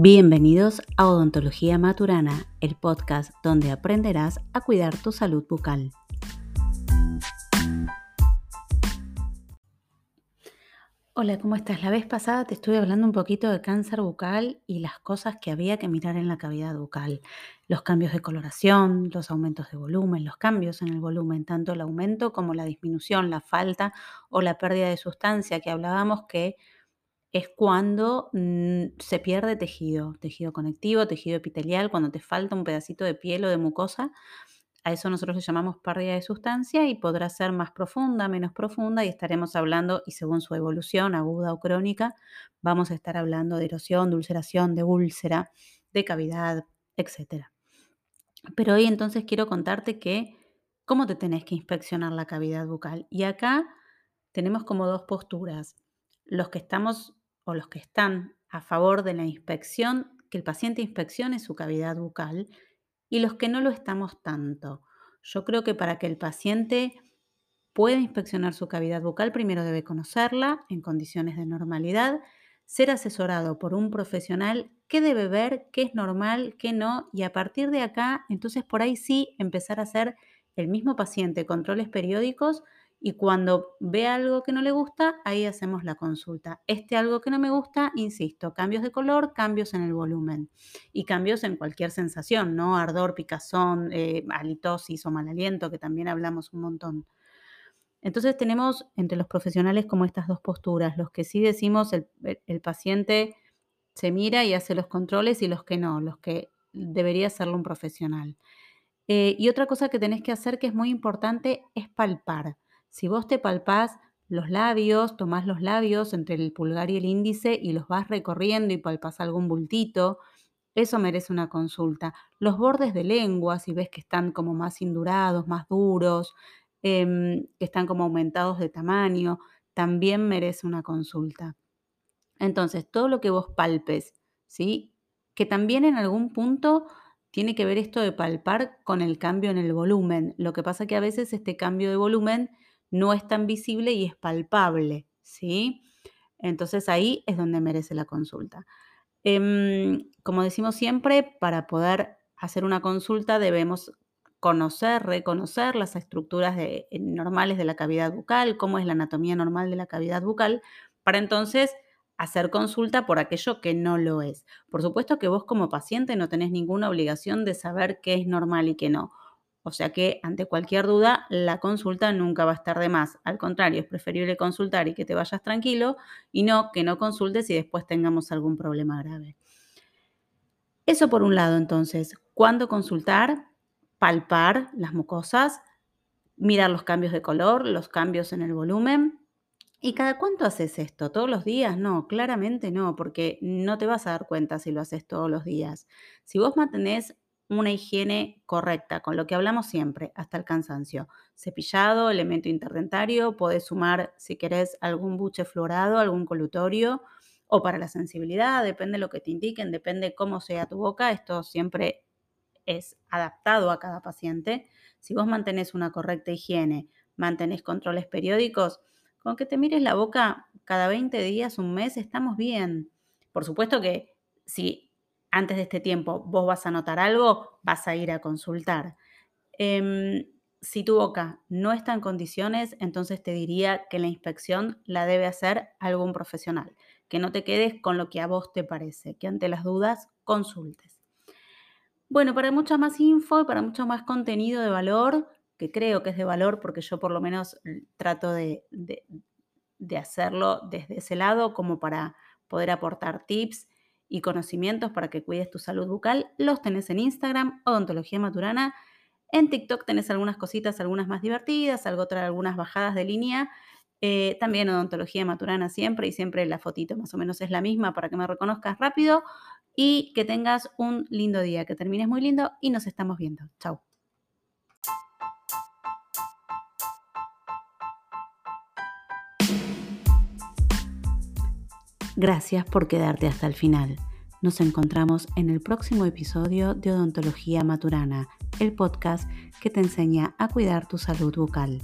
Bienvenidos a Odontología Maturana, el podcast donde aprenderás a cuidar tu salud bucal. Hola, ¿cómo estás? La vez pasada te estuve hablando un poquito de cáncer bucal y las cosas que había que mirar en la cavidad bucal. Los cambios de coloración, los aumentos de volumen, los cambios en el volumen, tanto el aumento como la disminución, la falta o la pérdida de sustancia que hablábamos que es cuando mm, se pierde tejido, tejido conectivo, tejido epitelial, cuando te falta un pedacito de piel o de mucosa. A eso nosotros le llamamos pérdida de sustancia y podrá ser más profunda, menos profunda y estaremos hablando, y según su evolución, aguda o crónica, vamos a estar hablando de erosión, de ulceración, de úlcera, de cavidad, etc. Pero hoy entonces quiero contarte que cómo te tenés que inspeccionar la cavidad bucal. Y acá tenemos como dos posturas. Los que estamos o los que están a favor de la inspección, que el paciente inspeccione su cavidad bucal y los que no lo estamos tanto. Yo creo que para que el paciente pueda inspeccionar su cavidad bucal, primero debe conocerla en condiciones de normalidad, ser asesorado por un profesional qué debe ver, qué es normal, qué no, y a partir de acá, entonces por ahí sí empezar a hacer el mismo paciente controles periódicos y cuando ve algo que no le gusta, ahí hacemos la consulta. Este algo que no me gusta, insisto, cambios de color, cambios en el volumen y cambios en cualquier sensación, ¿no? Ardor, picazón, eh, halitosis o mal aliento, que también hablamos un montón. Entonces tenemos entre los profesionales como estas dos posturas, los que sí decimos el, paciente se mira y hace los controles y los que no, los que debería hacerlo un profesional. Eh, y otra cosa que tenés que hacer que es muy importante es palpar. Si vos te palpás los labios, tomás los labios entre el pulgar y el índice y los vas recorriendo y palpás algún bultito, eso merece una consulta. Los bordes de lengua, si ves que están como más indurados, más duros, em, que están como aumentados de tamaño, también merece una consulta. Entonces, todo lo que vos palpes, ¿sí? Que también en algún punto tiene que ver esto de palpar con el cambio en el volumen. Lo que pasa que a veces este cambio de volumen no es tan visible y es palpable, ¿sí? Entonces ahí es donde merece la consulta. Em, como decimos siempre, para poder hacer una consulta debemos conocer, reconocer las estructuras eh, normales de la cavidad bucal, cómo es la anatomía normal de la cavidad bucal, para entonces hacer consulta por aquello que no lo es. Por supuesto que vos como paciente no tenés ninguna obligación de saber qué es normal y qué no. O sea que ante cualquier duda, la consulta nunca va a estar de más. Al contrario, es preferible consultar y que te vayas tranquilo y no que no consultes y después tengamos algún problema grave. Eso por un lado, entonces, ¿cuándo consultar? Palpar las mucosas, mirar los cambios de color, los cambios en el volumen. ¿Y cada cuánto haces esto? ¿Todos los días? No, claramente no, porque no te vas a dar cuenta si lo haces todos los días. Si vos mantenés una higiene correcta, con lo que hablamos siempre, hasta el cansancio. Cepillado, elemento interdentario, podés sumar, si querés, algún buche florado, algún colutorio, o para la sensibilidad, depende de lo que te indiquen, depende cómo sea tu boca, esto siempre es adaptado a cada paciente. Si vos mantenés una correcta higiene, mantenés controles periódicos, con que te mires la boca cada 20 días, un mes, estamos bien. Por supuesto que si antes de este tiempo vos vas a notar algo, vas a ir a consultar. Em, si tu boca no está en condiciones, entonces te diría que la inspección la debe hacer algún profesional, que no te quedes con lo que a vos te parece, que ante las dudas consultes. Bueno, para mucha más info y para mucho más contenido de valor, que creo que es de valor porque yo por lo menos trato de, de hacerlo desde ese lado como para poder aportar tips y conocimientos para que cuides tu salud bucal, los tenés en Instagram, Odontología Maturana. En TikTok tenés algunas cositas, algunas más divertidas, algunas bajadas de línea. Eh, también Odontología Maturana siempre y siempre la fotito más o menos es la misma para que me reconozcas rápido y que tengas un lindo día, que termines muy lindo y nos estamos viendo. Chao. Gracias por quedarte hasta el final. Nos encontramos en el próximo episodio de Odontología Maturana, el podcast que te enseña a cuidar tu salud bucal.